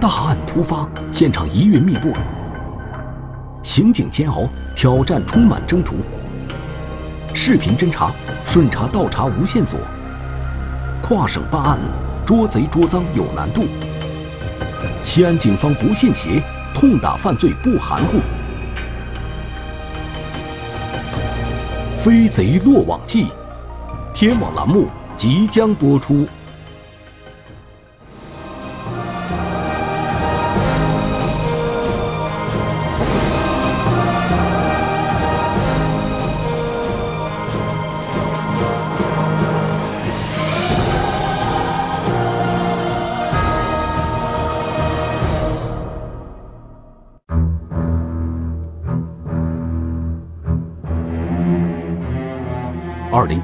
大案突发，现场疑云密布，刑警煎熬，挑战充满征途。视频侦查，顺查倒查无线索。跨省办案，捉贼捉赃有难度。西安警方不信邪，痛打犯罪不含糊。飞贼落网记，天网栏目即将播出。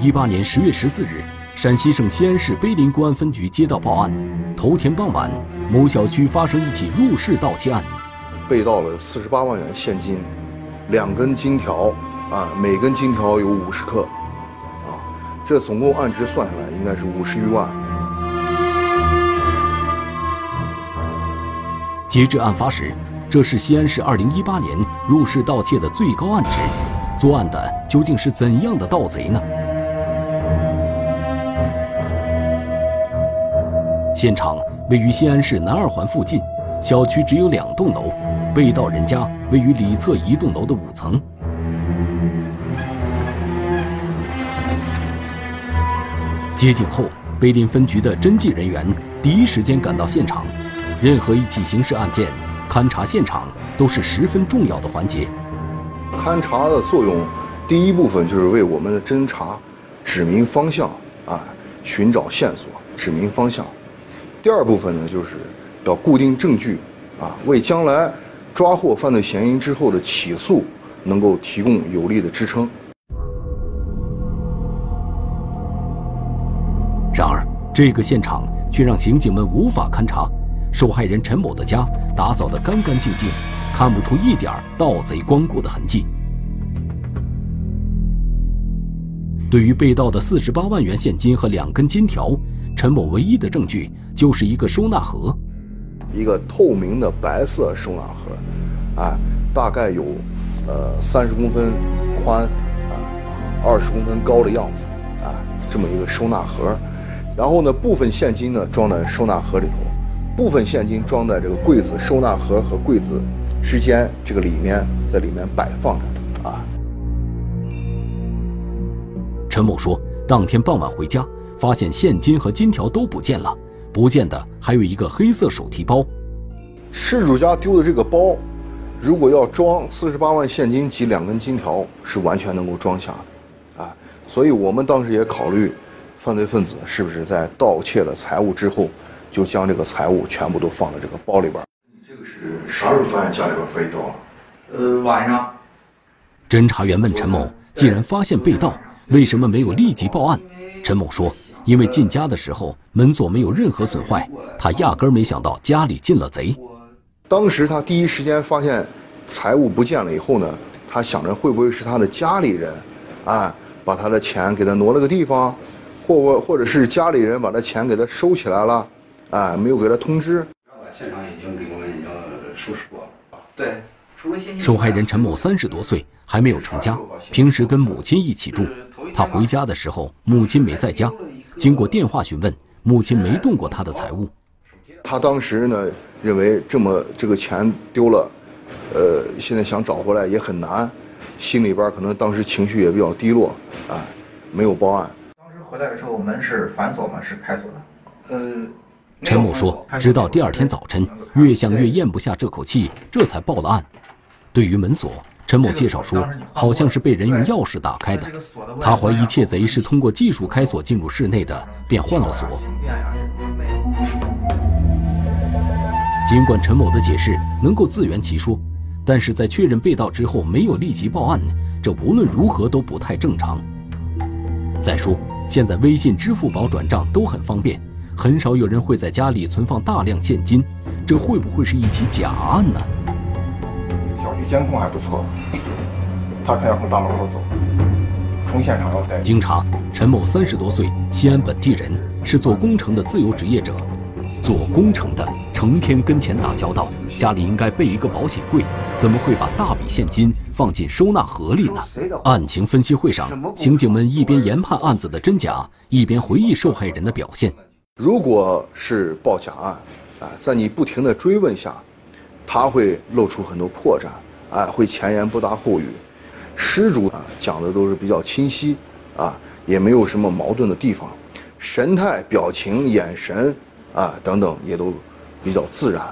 一八年十月十四日，陕西省西安市碑林公安分局接到报案，头天傍晚，某小区发生一起入室盗窃案，被盗了四十八万元现金，两根金条，啊，每根金条有五十克，啊，这总共案值算下来应该是五十余万。截至案发时，这是西安市二零一八年入室盗窃的最高案值。作案的究竟是怎样的盗贼呢？现场位于西安市南二环附近，小区只有两栋楼，被盗人家位于里侧一栋楼的五层。接警后，碑林分局的侦缉人员第一时间赶到现场。任何一起刑事案件，勘查现场都是十分重要的环节。勘查的作用，第一部分就是为我们的侦查指明方向，啊，寻找线索，指明方向。第二部分呢，就是要固定证据，啊，为将来抓获犯罪嫌疑人之后的起诉能够提供有力的支撑。然而，这个现场却让刑警们无法勘查。受害人陈某的家打扫得干干净净，看不出一点盗贼光顾的痕迹。对于被盗的四十八万元现金和两根金条，陈某唯一的证据就是一个收纳盒，一个透明的白色收纳盒，啊，大概有呃三十公分宽，啊，二十公分高的样子，啊，这么一个收纳盒。然后呢，部分现金呢装在收纳盒里头，部分现金装在这个柜子收纳盒和柜子之间这个里面，在里面摆放着，啊。陈某说，当天傍晚回家，发现现金和金条都不见了，不见的还有一个黑色手提包。失主家丢的这个包，如果要装四十八万现金及两根金条，是完全能够装下的，啊，所以我们当时也考虑，犯罪分子是不是在盗窃了财物之后，就将这个财物全部都放在这个包里边。你这个是啥时候发现家里边被盗了？呃，晚上。侦查员问陈某：“既然发现被盗？”为什么没有立即报案？陈某说：“因为进家的时候门锁没有任何损坏，他压根儿没想到家里进了贼。当时他第一时间发现财物不见了以后呢，他想着会不会是他的家里人，啊，把他的钱给他挪了个地方，或或者是家里人把他钱给他收起来了，啊，没有给他通知。现场已经给我们已经收拾过了。对，除了现金。受害人陈某三十多岁，还没有成家，平时跟母亲一起住。”他回家的时候，母亲没在家。经过电话询问，母亲没动过他的财物。他当时呢，认为这么这个钱丢了，呃，现在想找回来也很难，心里边可能当时情绪也比较低落，啊，没有报案。当时回来的时候，门是反锁吗？是开锁的？呃，陈某说，直到第二天早晨，越想越咽不下这口气，这才报了案。对于门锁。陈某介绍说，好像是被人用钥匙打开的。他怀疑窃贼是通过技术开锁进入室内的，便换了锁。尽管陈某的解释能够自圆其说，但是在确认被盗之后没有立即报案，这无论如何都不太正常。再说，现在微信、支付宝转账都很方便，很少有人会在家里存放大量现金，这会不会是一起假案呢？监控还不错，他肯定要从大门口走，从现场要带。经查，陈某三十多岁，西安本地人，是做工程的自由职业者。做工程的成天跟钱打交道，家里应该备一个保险柜，怎么会把大笔现金放进收纳盒里呢？案情分析会上，刑警们一边研判案子的真假，一边回忆受害人的表现。如果是报假案，啊，在你不停的追问下，他会露出很多破绽，哎，会前言不搭后语。施主啊讲的都是比较清晰，啊，也没有什么矛盾的地方，神态、表情、眼神啊等等也都比较自然。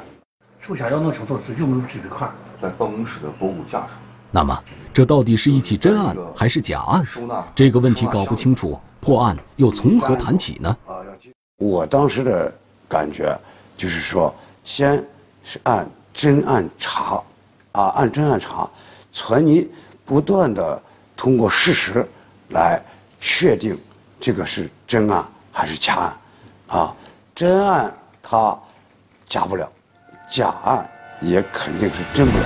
首先要弄清楚自己有没有这笔款，在办公室的博物架上。那么，这到底是一起真案还是假案？这个问题搞不清楚，破案又从何谈起呢？我当时的感觉就是说，先是按真案查，啊，按真案查，存疑，不断的通过事实来确定这个是真案还是假案，啊，真案它假不了，假案也肯定是真不了。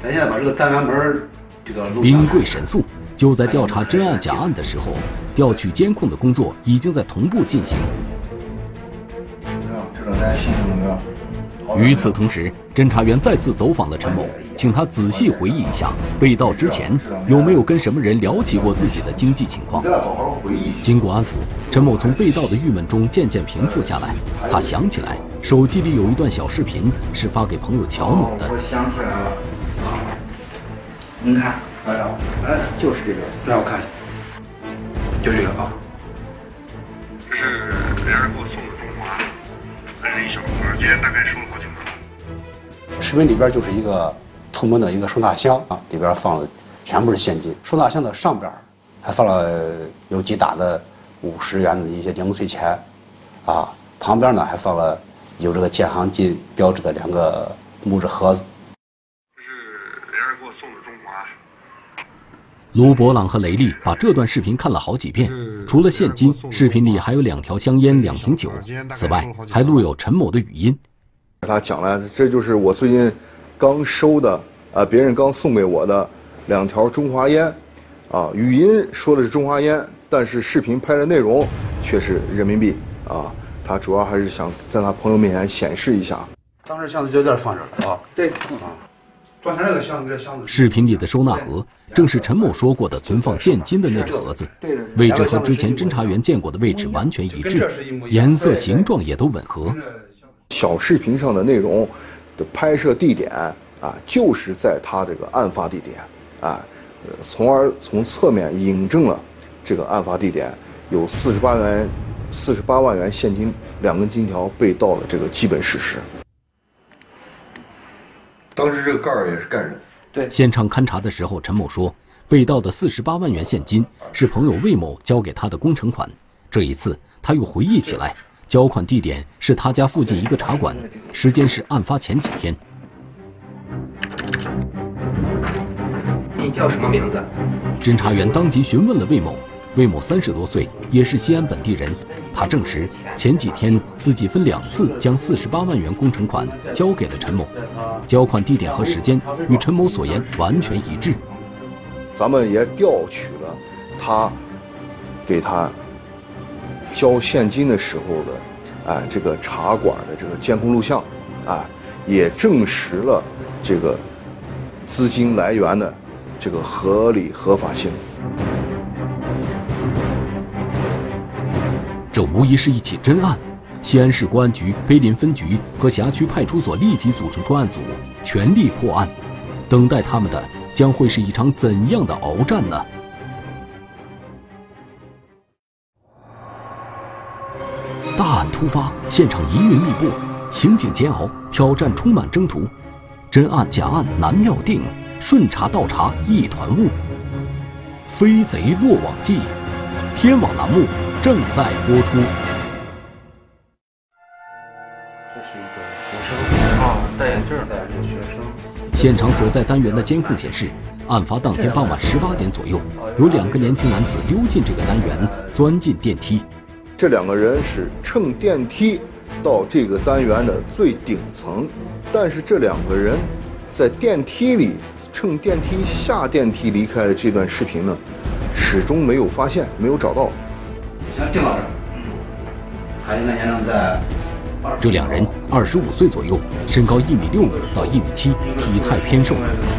咱现在把这个单元门这个冰柜神速。就在调查真案假案的时候，调取监控的工作已经在同步进行。与此同时，侦查员再次走访了陈某，请他仔细回忆一下被盗之前有没有跟什么人聊起过自己的经济情况。经过安抚，陈某从被盗的郁闷中渐渐平复下来。他想起来，手机里有一段小视频是发给朋友乔某的。我想起来了，您看。哎，就是这个，让我看一下，就这个啊。这是别人给我送也，大概收了多久。视频里边就是一个透明的一个收纳箱啊，里边放的全部是现金。收纳箱的上边还放了有几打的五十元的一些零碎钱，啊，旁边呢还放了有这个建行金标志的两个木质盒子。卢博朗和雷利把这段视频看了好几遍，除了现金，视频里还有两条香烟、两瓶酒，此外还录有陈某的语音。他讲了，这就是我最近刚收的，啊，别人刚送给我的两条中华烟，啊，语音说的是中华烟，但是视频拍的内容却是人民币，啊，他主要还是想在他朋友面前显示一下。当时箱子就在这放着了啊，对，啊。装那个箱子，这箱子。视频里的收纳盒正是陈某说过的存放现金的那个盒子，位置和之前侦查员见过的位置完全一致，颜色、形状也都吻合。小视频上的内容的拍摄地点啊，就是在他这个案发地点啊，从而从侧面引证了这个案发地点有四十八元、四十八万元现金、两根金条被盗的这个基本事实。当时这个盖儿也是盖着。对，现场勘查的时候，陈某说，被盗的四十八万元现金是朋友魏某交给他的工程款。这一次，他又回忆起来，交款地点是他家附近一个茶馆，时间是案发前几天。你叫什么名字？侦查员当即询问了魏某。魏某三十多岁，也是西安本地人。他证实前几天自己分两次将四十八万元工程款交给了陈某，交款地点和时间与陈某所言完全一致。咱们也调取了他给他交现金的时候的，哎，这个茶馆的这个监控录像，啊，也证实了这个资金来源的这个合理合法性。这无疑是一起真案，西安市公安局碑林分局和辖区派出所立即组成专案组，全力破案。等待他们的将会是一场怎样的鏖战呢？大案突发，现场疑云密布，刑警煎熬，挑战充满征途，真案假案难料定，顺查倒查一团雾。飞贼落网记，天网栏目。正在播出。这是一个学生啊，戴眼镜的这个学生。现场所在单元的监控显示，案发当天傍晚十八点左右，有两个年轻男子溜进这个单元，钻进电梯。这两个人是乘电梯到这个单元的最顶层，但是这两个人在电梯里乘电梯下电梯离开的这段视频呢，始终没有发现，没有找到。行，定到这儿。他应该年龄在。这两人二十五岁左右，身高一米六五到一米七，体态偏瘦。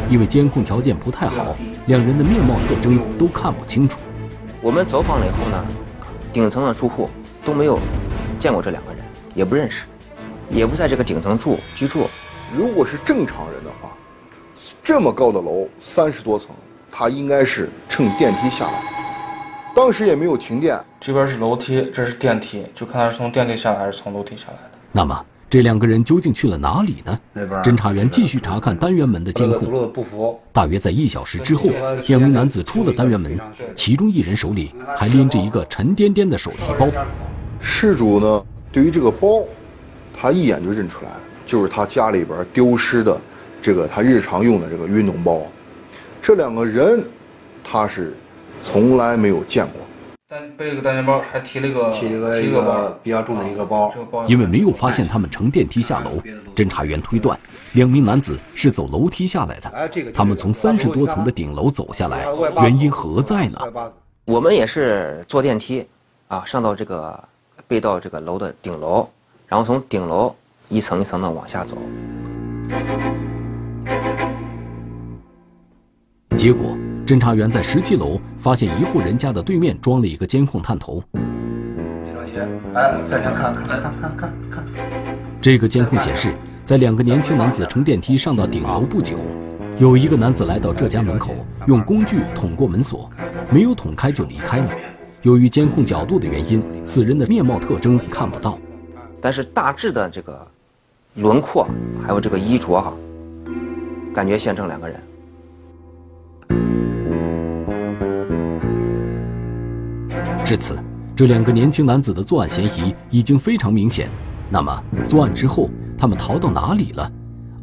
因为监控条件不太好，两人的面貌特征都看不清楚。我们走访了以后呢，顶层的住户都没有见过这两个人，也不认识，也不在这个顶层住居住。如果是正常人的话，这么高的楼三十多层，他应该是乘电梯下来。当时也没有停电，这边是楼梯，这是电梯，就看他是从电梯下来还是从楼梯下来的。那么这两个人究竟去了哪里呢？侦查员继续查看单元门的监控。大约在一小时之后，两名男子出了单元门，其中一人手里还拎着一个沉甸甸的手提包。事主呢，对于这个包，他一眼就认出来了，就是他家里边丢失的这个他日常用的这个运动包。这两个人，他是从来没有见过。单背了个单肩包，还提了个提了个一个比较重的一个包。因为没有发现他们乘电梯下楼，侦查员推断两名男子是走楼梯下来的。他们从三十多层的顶楼走下来，原因何在呢？我们也是坐电梯，啊，上到这个背到这个楼的顶楼，然后从顶楼一层一层的往下走。结果。侦查员在十七楼发现一户人家的对面装了一个监控探头。别着急，哎，再先看看，来看看看看。这个监控显示，在两个年轻男子乘电梯上到顶楼不久，有一个男子来到这家门口，用工具捅过门锁，没有捅开就离开了。由于监控角度的原因，此人的面貌特征看不到，但是大致的这个轮廓还有这个衣着哈，感觉像这两个人。至此，这两个年轻男子的作案嫌疑已经非常明显。那么，作案之后，他们逃到哪里了？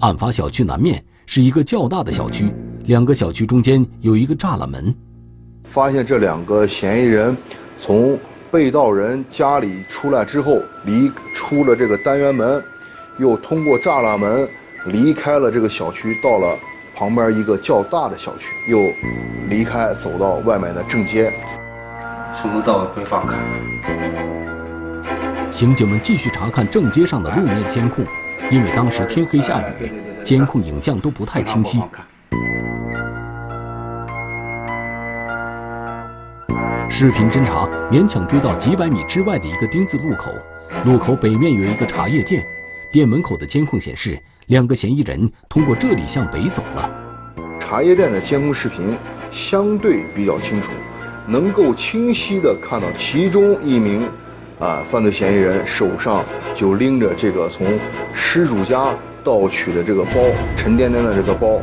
案发小区南面是一个较大的小区，两个小区中间有一个栅栏门。发现这两个嫌疑人从被盗人家里出来之后，离出了这个单元门，又通过栅栏门离开了这个小区，到了旁边一个较大的小区，又离开，走到外面的正街。从头到尾不会放开。刑警们继续查看正街上的路面监控，因为当时天黑下雨，监控影像都不太清晰。视频侦查勉强追到几百米之外的一个丁字路口，路口北面有一个茶叶店，店门口的监控显示，两个嫌疑人通过这里向北走了。茶叶店的监控视频相对比较清楚。能够清晰的看到其中一名，啊，犯罪嫌疑人手上就拎着这个从失主家盗取的这个包，沉甸甸的这个包。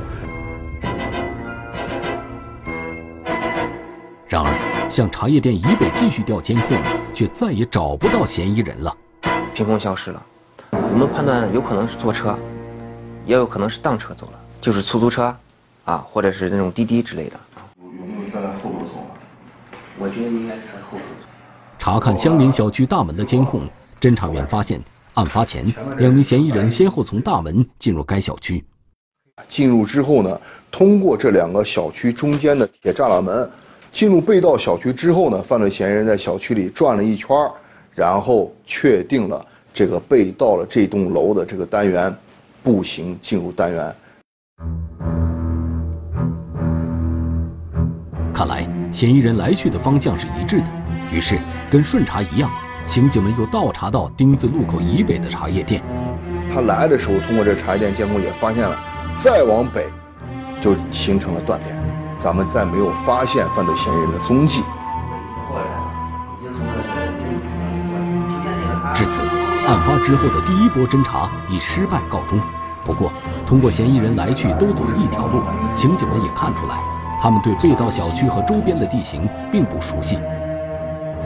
然而，向茶叶店以北继续调监控，却再也找不到嫌疑人了，凭空消失了。我们判断有可能是坐车，也有可能是当车走了，就是出租车，啊，或者是那种滴滴之类的。有没有站在后头走？我觉得应该是在后头。查看相邻小区大门的监控，侦查员发现，案发前两名嫌疑人先后从大门进入该小区。进入之后呢，通过这两个小区中间的铁栅栏门，进入被盗小区之后呢，犯罪嫌疑人在小区里转了一圈，然后确定了这个被盗了这栋楼的这个单元，步行进入单元。看来。嫌疑人来去的方向是一致的，于是跟顺查一样，刑警们又倒查到丁字路口以北的茶叶店。他来的时候，通过这茶叶店监控也发现了，再往北就形成了断点，咱们再没有发现犯罪嫌疑人的踪迹。至此，案发之后的第一波侦查以失败告终。不过，通过嫌疑人来去都走一条路，刑警们也看出来。他们对被盗小区和周边的地形并不熟悉，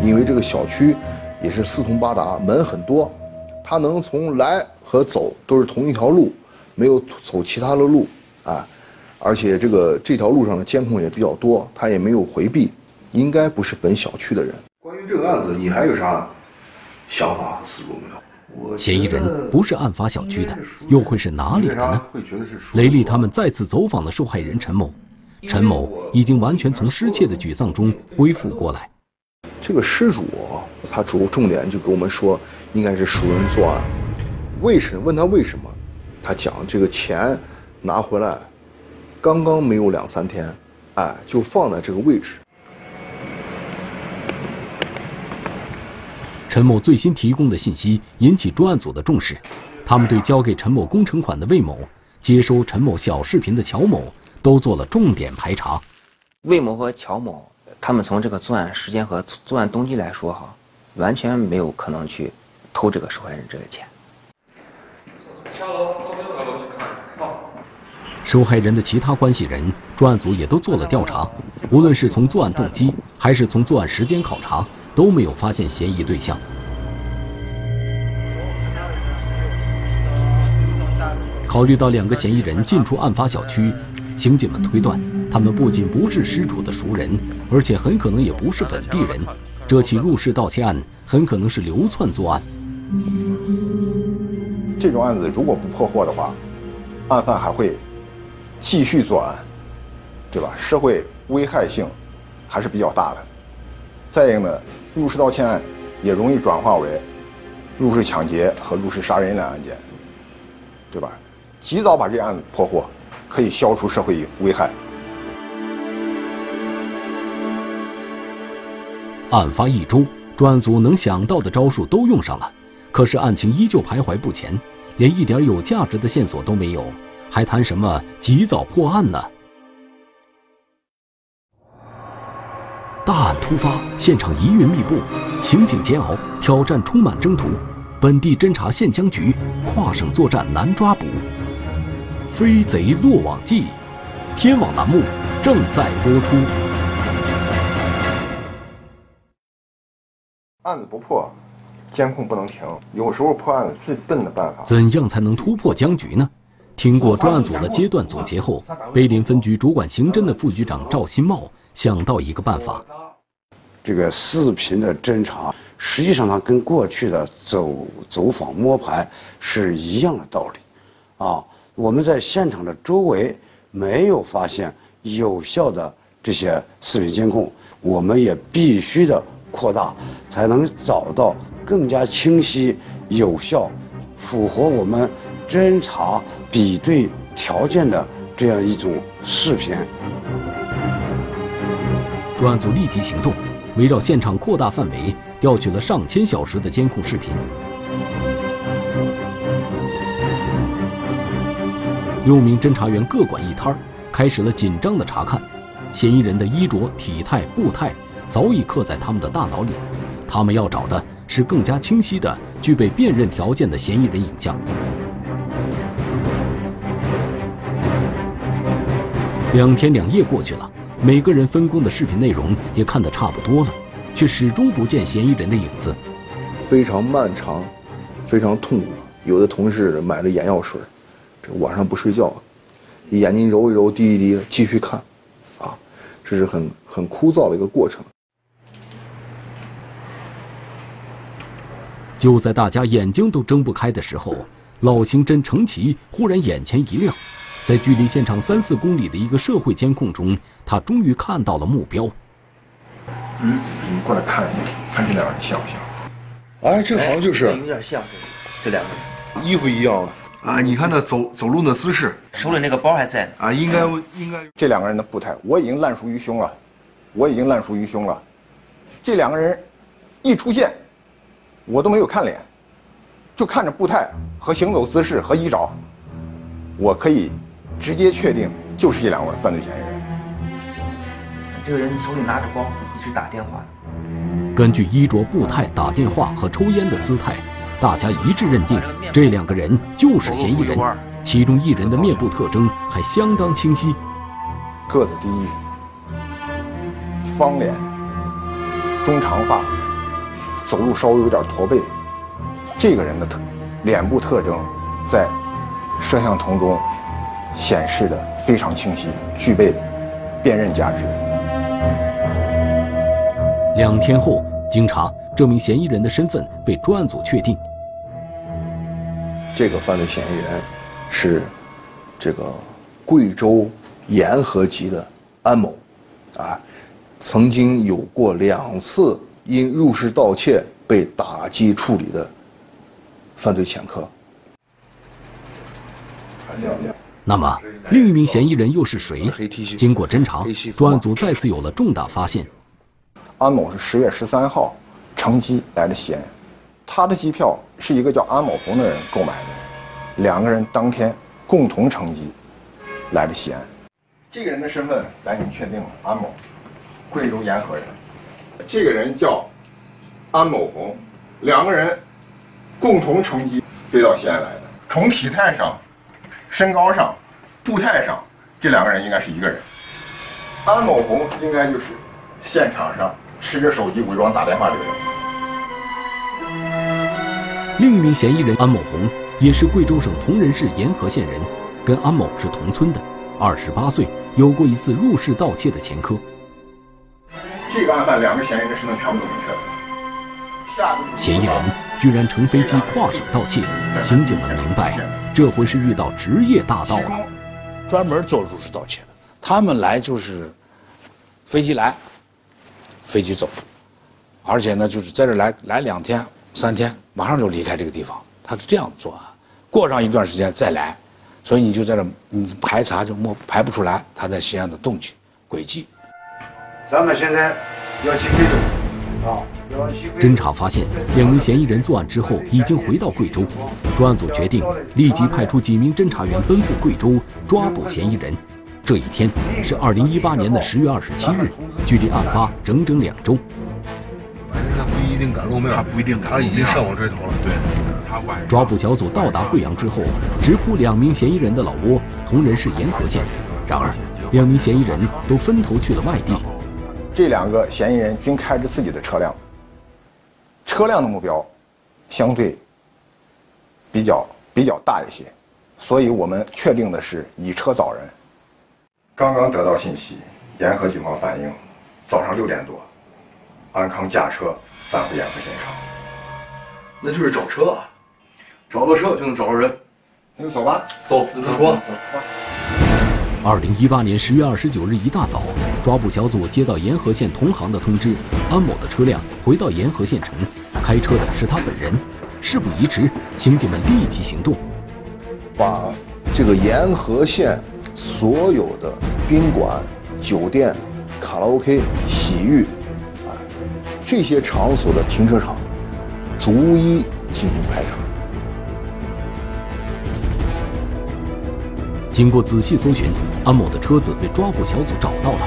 因为这个小区也是四通八达，门很多，他能从来和走都是同一条路，没有走其他的路啊，而且这个这条路上的监控也比较多，他也没有回避，应该不是本小区的人。关于这个案子，你还有啥想法和思路没有？嫌疑人不是案发小区的，又会是哪里的呢？雷利他们再次走访了受害人陈某。陈某已经完全从失窃的沮丧中恢复过来。这个失主他主重点就给我们说，应该是熟人作案。为什么？问他为什么？他讲这个钱拿回来，刚刚没有两三天，哎，就放在这个位置。陈某最新提供的信息引起专案组的重视，他们对交给陈某工程款的魏某、接收陈某小视频的乔某都做了重点排查。魏某和乔某，他们从这个作案时间和作案动机来说，哈，完全没有可能去偷这个受害人这个钱。下楼到六楼去看。受害人的其他关系人，专案组也都做了调查，无论是从作案动机，还是从作案时间考察，都没有发现嫌疑对象。考虑到两个嫌疑人进出案发小区，刑警们推断，他们不仅不是失主的熟人，而且很可能也不是本地人。这起入室盗窃案很可能是流窜作案。这种案子如果不破获的话，案犯还会继续作案，对吧？社会危害性还是比较大的。再一个呢，入室盗窃案也容易转化为入室抢劫和入室杀人的案件，对吧？及早把这案子破获，可以消除社会危害。案发一周，专案组能想到的招数都用上了，可是案情依旧徘徊不前，连一点有价值的线索都没有，还谈什么及早破案呢？大案突发，现场疑云密布，刑警煎熬，挑战充满征途，本地侦查现僵局，跨省作战难抓捕。飞贼落网记，天网栏目正在播出。案子不破，监控不能停。有时候破案子最笨的办法，怎样才能突破僵局呢？听过专案组的阶段总结后，碑林分局主管刑侦的副局长赵新茂想到一个办法。这个视频的侦查，实际上它跟过去的走走访摸排是一样的道理，啊，我们在现场的周围没有发现有效的这些视频监控，我们也必须的扩大，才能找到更加清晰、有效、符合我们侦查比对条件的这样一种视频。专案组立即行动，围绕现场扩大范围，调取了上千小时的监控视频。六名侦查员各管一摊儿，开始了紧张的查看。嫌疑人的衣着、体态、步态早已刻在他们的大脑里，他们要找的是更加清晰的、具备辨认条件的嫌疑人影像。两天两夜过去了，每个人分工的视频内容也看得差不多了，却始终不见嫌疑人的影子。非常漫长，非常痛苦。有的同事买了眼药水，这晚上不睡觉，眼睛揉一揉，滴一滴，继续看，啊，这是很很枯燥的一个过程。就在大家眼睛都睁不开的时候，老刑侦程奇忽然眼前一亮，在距离现场三四公里的一个社会监控中，他终于看到了目标。嗯，你过来看一下，看这两个人像不像？哎，这好像就是有点像这这两个人，衣服一样啊！你看那走走路的姿势手里那个包还在呢。啊，应该应该这两个人的步态，我已经烂熟于胸了，我已经烂熟于胸了。这两个人一出现，我都没有看脸，就看着步态和行走姿势和衣着，我可以直接确定就是这两位犯罪嫌疑人。这个人手里拿着包，一直打电话。根据衣着、步态、打电话和抽烟的姿态，大家一致认定这两个人就是嫌疑人。其中一人的面部特征还相当清晰，个子低，方脸，中长发，走路稍微有点驼背。这个人的特脸部特征在摄像头中显示的非常清晰，具备辨认价值。两天后，经查，这名嫌疑人的身份被专案组确定。这个犯罪嫌疑人是这个贵州沿河籍的安某，啊，曾经有过两次因入室盗窃被打击处理的犯罪前科。那么，另一名嫌疑人又是谁？经过侦查，专案组再次有了重大发现。安某是十月十三号乘机来的西安，他的机票是一个叫安某红的人购买的，两个人当天共同乘机来的西安。这个人的身份咱已经确定了，安某，贵州沿河人。这个人叫安某红，两个人共同乘机飞到西安来的。从体态上、身高上、步态上，这两个人应该是一个人。安某红应该就是现场上持着手机伪装打电话这个人。另一名嫌疑人安某红也是贵州省铜仁市沿河县人，跟安某是同村的，二十八岁，有过一次入室盗窃的前科。这个案犯两个嫌疑人身份全部都明确了。嫌疑人居然乘飞机跨省盗窃，刑警们明白，这回是遇到职业大盗了。专门做入室盗窃的，他们来就是飞机来，飞机走，而且呢，就是在这来来两天、三天，马上就离开这个地方。他是这样做啊，过上一段时间再来，所以你就在这你排查就摸排不出来他在西安的动机轨迹。咱们现在要去贵州啊。侦查发现，两名嫌疑人作案之后已经回到贵州，专案组决定立即派出几名侦查员奔赴贵州抓捕嫌疑人。这一天是二零一八年的十月二十七日，距离案发整整两周。一定敢露面，他不一定敢，他已经上网追逃了。对，他晚抓捕小组到达贵阳之后，直扑两名嫌疑人的老窝铜仁市沿河县。然而，两名嫌疑人都分头去了外地。这两个嫌疑人均开着自己的车辆。车辆的目标相对比较比较大一些，所以我们确定的是以车找人。刚刚得到信息，沿河警方反映，早上六点多，安康驾车返回沿河现场。那就是找车啊，找到车就能找到人。那就走吧，走，就说。二零一八年十月二十九日一大早，抓捕小组接到沿河县同行的通知，安某的车辆回到沿河县城，开车的是他本人。事不宜迟，刑警们立即行动，把这个沿河县所有的宾馆、酒店、卡拉 OK、洗浴啊这些场所的停车场，逐一进行排查。经过仔细搜寻，安某的车子被抓捕小组找到了，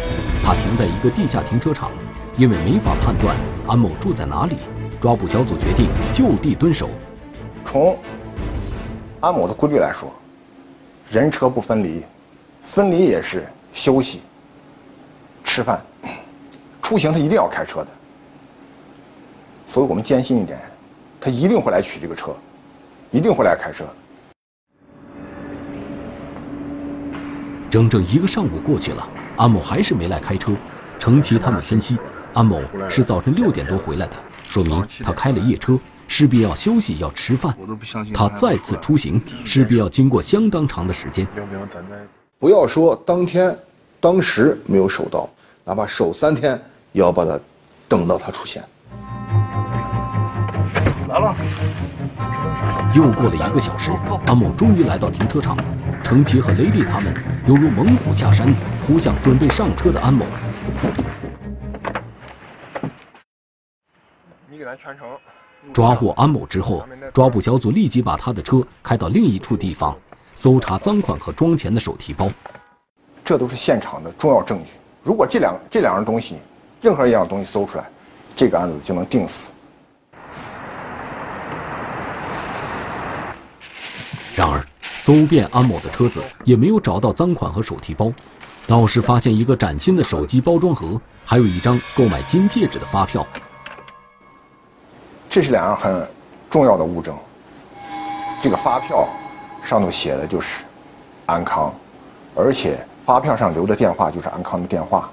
他停在一个地下停车场。因为没法判断安某住在哪里，抓捕小组决定就地蹲守。从安某的规律来说，人车不分离，分离也是休息、吃饭、出行，他一定要开车的。所以我们坚信一点，他一定会来取这个车，一定会来开车。整整一个上午过去了，安某还是没来开车。程奇他们分析，安某是早晨六点多回来的，说明他开了夜车，势必要休息，要吃饭。他再次出行，势必要经过相当长的时间。不要说当天、当时没有守到，哪怕守三天，也要把他等到他出现。来了。又过了一个小时，安某终于来到停车场。程奇和雷利他们犹如猛虎下山，扑向准备上车的安某。你给咱全程抓获安某之后，抓捕小组立即把他的车开到另一处地方，搜查赃款和装钱的手提包。这都是现场的重要证据。如果这两这两样东西，任何一样东西搜出来，这个案子就能定死。然而，搜遍安某的车子也没有找到赃款和手提包，倒是发现一个崭新的手机包装盒，还有一张购买金戒指的发票。这是两样很重要的物证。这个发票上头写的就是安康，而且发票上留的电话就是安康的电话。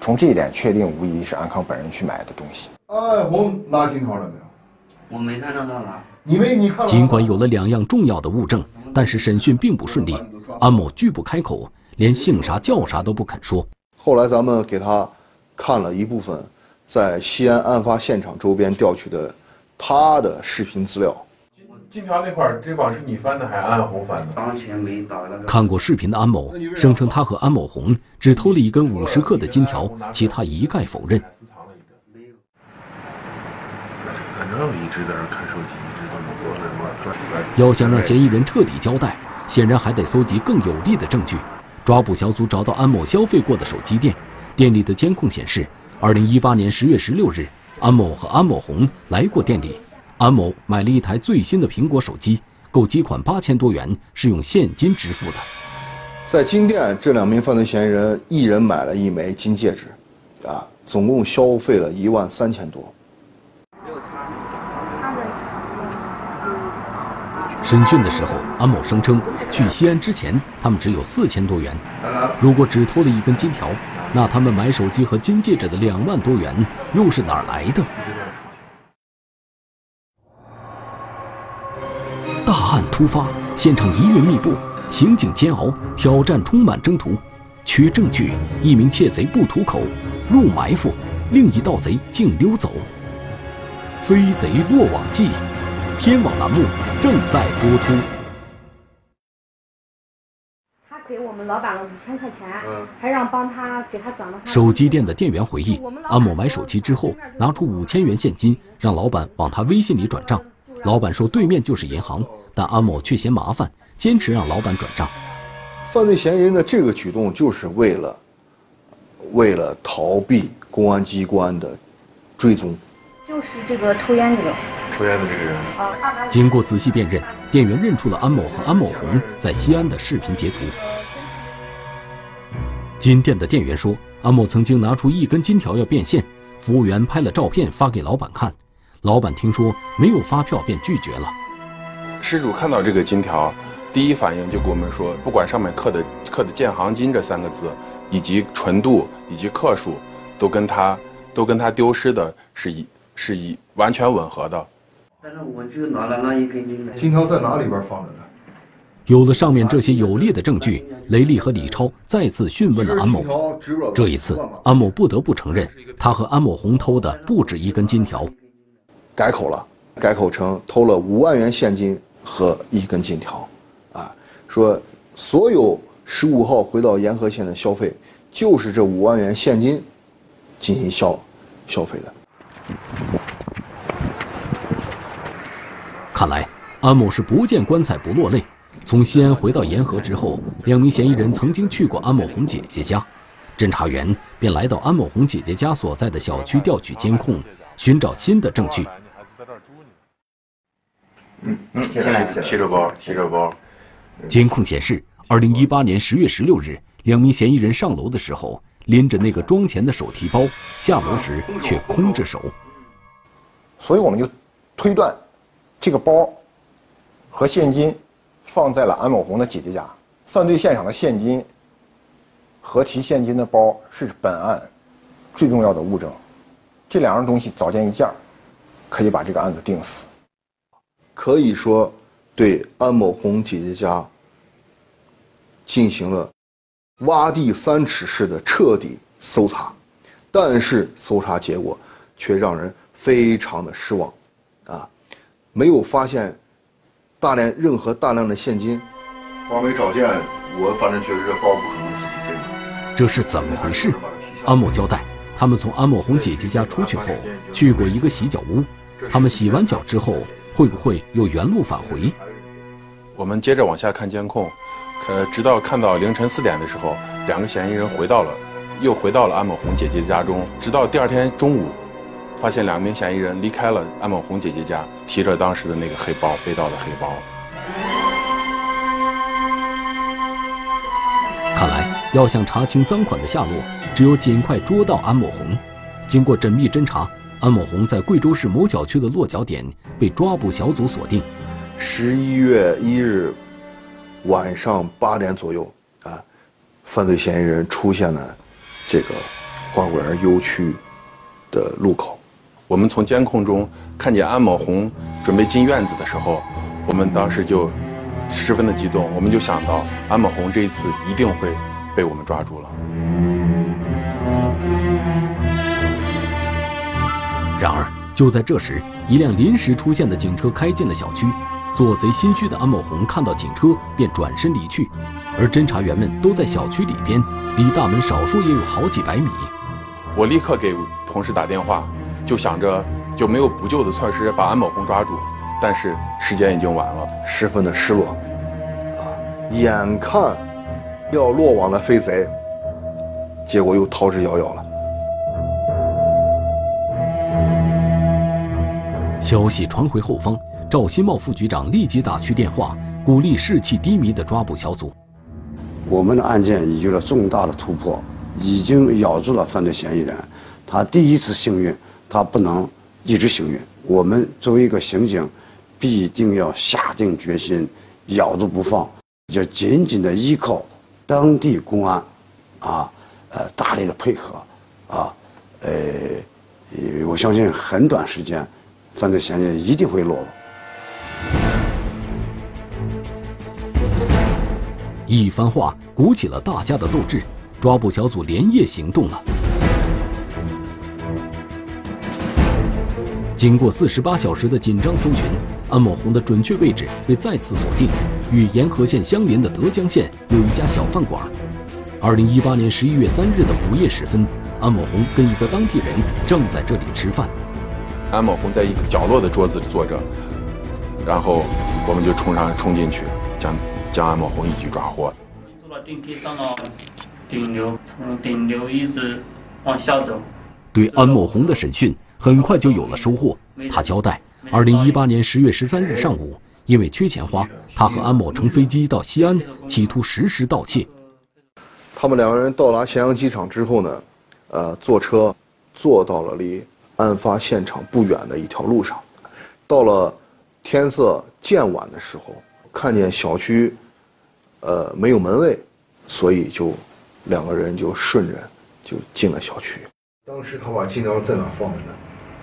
从这一点确定，无疑是安康本人去买的东西。哎，红拿金条了没有？我没看到他拿。你没你看。尽管有了两样重要的物证，但是审讯并不顺利。安某拒不开口，连姓啥叫啥都不肯说。后来咱们给他看了一部分在西安案发现场周边调取的他的视频资料。金条那块儿，这块是你翻的还是安红翻的？当前没打那个。看过视频的安某声称，他和安某红只偷了一根五十克的金条，其他一概否认。反正一直在那看手机，一直这么过来嘛转。要想让嫌疑人彻底交代，显然还得搜集更有力的证据。抓捕小组找到安某消费过的手机店，店里的监控显示，二零一八年十月十六日，安某和安某红来过店里。安某买了一台最新的苹果手机，购机款八千多元，是用现金支付的。在金店，这两名犯罪嫌疑人一人买了一枚金戒指，啊，总共消费了一万三千多。审讯的时候，安某声称去西安之前，他们只有四千多元。如果只偷了一根金条，那他们买手机和金戒指的两万多元又是哪儿来的？大案突发，现场疑云密布，刑警煎熬，挑战充满征途。缺证据，一名窃贼不吐口，入埋伏，另一盗贼竟溜走。飞贼落网记，天网栏目正在播出。他给我们老板了五千块钱，还让帮他给他涨了。手机店的店员回忆，安某买手机之后，拿出五千元现金，让老板往他微信里转账。老板说对面就是银行，但安某却嫌麻烦，坚持让老板转账。犯罪嫌疑人的这个举动就是为了，为了逃避公安机关的追踪。就是这个抽烟这个，抽烟的这个人。啊。经过仔细辨认，店员认出了安某和安某红在西安的视频截图。金店的店员说，安某曾经拿出一根金条要变现，服务员拍了照片发给老板看。老板听说没有发票，便拒绝了。失主看到这个金条，第一反应就跟我们说，不管上面刻的刻的“建行金”这三个字，以及纯度以及克数，都跟他都跟他丢失的是一是一完全吻合的。但是我就拿了那一根金条，金条在哪里边放着呢？有了上面这些有力的证据，雷利和李超再次讯问了安某。这一次，安某不得不承认，他和安某红偷的不止一根金条。改口了，改口成偷了五万元现金和一根金条，啊，说所有十五号回到沿河县的消费，就是这五万元现金进行消消费的。看来安某是不见棺材不落泪。从西安回到沿河之后，两名嫌疑人曾经去过安某红姐姐家，侦查员便来到安某红姐姐家所在的小区调取监控，寻找新的证据。嗯嗯，提提着包，提着包。监控显示，二零一八年十月十六日，两名嫌疑人上楼的时候拎着那个装钱的手提包，下楼时却空着手。所以我们就推断，这个包和现金放在了安某红的姐姐家。犯罪现场的现金和提现金的包是本案最重要的物证，这两样东西早见一件，可以把这个案子定死。可以说，对安某红姐姐家进行了挖地三尺式的彻底搜查，但是搜查结果却让人非常的失望，啊，没有发现大量任何大量的现金，包没找见，我反正觉得这包不可能自己飞。这是怎么回事？安某交代，他们从安某红姐姐家出去后，去过一个洗脚屋，他们洗完脚之后。会不会又原路返回？我们接着往下看监控，呃，直到看到凌晨四点的时候，两个嫌疑人回到了，又回到了安某红姐姐家中。直到第二天中午，发现两名嫌疑人离开了安某红姐姐家，提着当时的那个黑包，被盗的黑包。看来要想查清赃款的下落，只有尽快捉到安某红。经过缜密侦查。安某红在贵州市某小区的落脚点被抓捕小组锁定。十一月一日晚上八点左右，啊，犯罪嫌疑人出现了这个花果园 U 区的路口。我们从监控中看见安某红准备进院子的时候，我们当时就十分的激动，我们就想到安某红这一次一定会被我们抓住了。然而就在这时，一辆临时出现的警车开进了小区。做贼心虚的安某红看到警车便转身离去，而侦查员们都在小区里边，离大门少说也有好几百米。我立刻给同事打电话，就想着就没有补救的措施把安某红抓住，但是时间已经晚了，十分的失落。啊，眼看要落网的飞贼，结果又逃之夭夭了。消息传回后方。赵新茂副局长立即打去电话，鼓励士气低迷的抓捕小组。我们的案件已有了重大的突破，已经咬住了犯罪嫌疑人。他第一次幸运，他不能一直幸运。我们作为一个刑警，必定要下定决心，咬住不放，要紧紧的依靠当地公安，啊，呃，大力的配合，啊，呃，我相信很短时间，犯罪嫌疑人一定会落网。一番话鼓起了大家的斗志，抓捕小组连夜行动了。经过四十八小时的紧张搜寻，安某红的准确位置被再次锁定，与沿河县相邻的德江县有一家小饭馆。二零一八年十一月三日的午夜时分，安某红跟一个当地人正在这里吃饭。安某红在一个角落的桌子里坐着，然后我们就冲上冲进去将。将安某红一举抓获。坐到电梯上了顶流，从顶流一直往下走。对安某红的审讯很快就有了收获。他交代，二零一八年十月十三日上午，因为缺钱花，他和安某乘飞机到西安，企图实施盗窃。他们两个人到达咸阳机场之后呢，呃，坐车坐到了离案发现场不远的一条路上。到了天色渐晚的时候。看见小区，呃，没有门卫，所以就两个人就顺着就进了小区。当时他把金条在哪放着呢？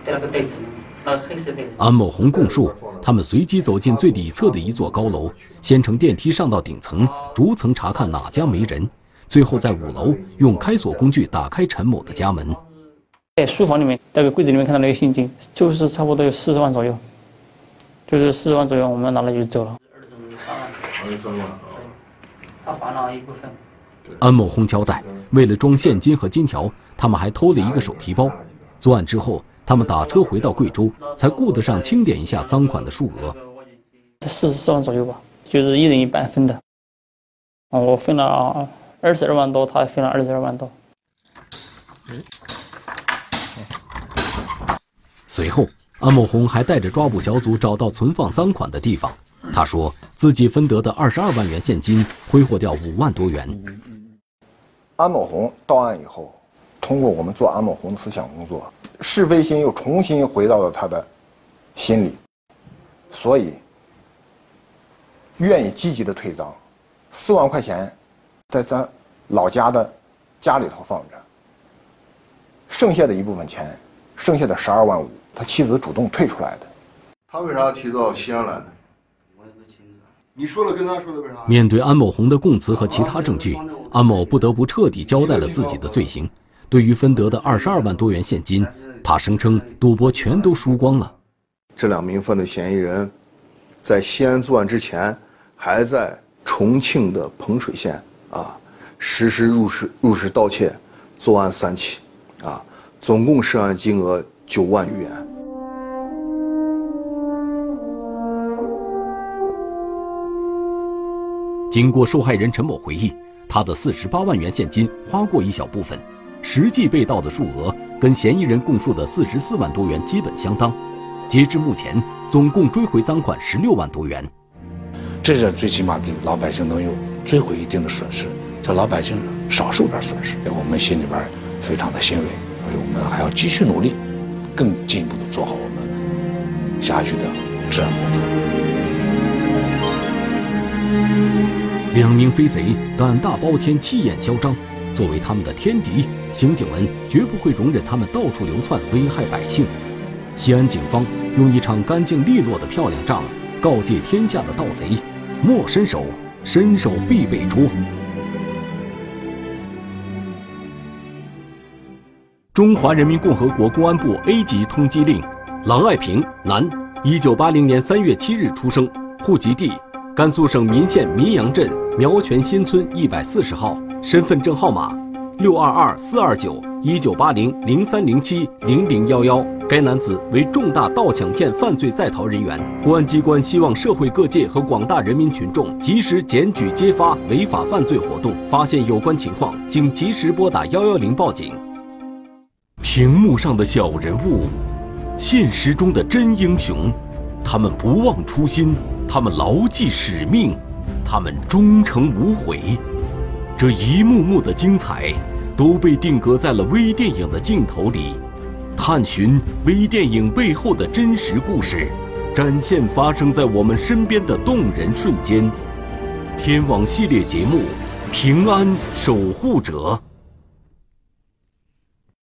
在那个袋子里，那黑色袋子。安某红供述，他们随机走进最里侧的一座高楼，先乘电梯上到顶层，逐层查看哪家没人，最后在五楼用开锁工具打开陈某的家门。在书房里面，那个柜子里面看到那个现金，就是差不多有四十万左右，就是四十万左右，我们拿了就走了。三万，他还了一部分。安某红交代，为了装现金和金条，他们还偷了一个手提包。作案之后，他们打车回到贵州，才顾得上清点一下赃款的数额。四十四万左右吧，就是一人一半分的。我分了二十二万多，他分了二十二万多。随后，安某红还带着抓捕小组找到存放赃款的地方。他说自己分得的二十二万元现金挥霍掉五万多元。安某红到案以后，通过我们做安某红的思想工作，是非心又重新回到了他的心里，所以愿意积极的退赃。四万块钱在咱老家的家里头放着，剩下的一部分钱，剩下的十二万五，他妻子主动退出来的。他为啥提到西安来呢？你说了跟他说的为啥？面对安某红的供词和其他证据，安某不得不彻底交代了自己的罪行。对于分得的二十二万多元现金，他声称赌博全都输光了。这两名犯罪嫌疑人，在西安作案之前，还在重庆的彭水县啊实施入室入室盗窃，作案三起，啊，总共涉案金额九万余元。经过受害人陈某回忆，他的四十八万元现金花过一小部分，实际被盗的数额跟嫌疑人供述的四十四万多元基本相当。截至目前，总共追回赃款十六万多元。这是最起码给老百姓能有追回一定的损失，叫老百姓少受点损失。我们心里边非常的欣慰，所以我们还要继续努力，更进一步的做好我们下去的治安工作。两名飞贼胆大包天、气焰嚣张，作为他们的天敌，刑警们绝不会容忍他们到处流窜、危害百姓。西安警方用一场干净利落的漂亮仗，告诫天下的盗贼：莫伸手，伸手必被捉。中华人民共和国公安部 A 级通缉令：郎爱平，男，一九八零年三月七日出生，户籍地甘肃省岷县岷阳镇苗泉新村一百四十号，身份证号码六二二四二九一九八零零三零七零零幺幺。该男子为重大盗抢骗犯罪在逃人员，公安机关希望社会各界和广大人民群众及时检举揭发违法犯罪活动，发现有关情况，请及时拨打幺幺零报警。屏幕上的小人物，现实中的真英雄，他们不忘初心，他们牢记使命，他们忠诚无悔。这一幕幕的精彩，都被定格在了微电影的镜头里。探寻微电影背后的真实故事，展现发生在我们身边的动人瞬间。天网系列节目《平安守护者》。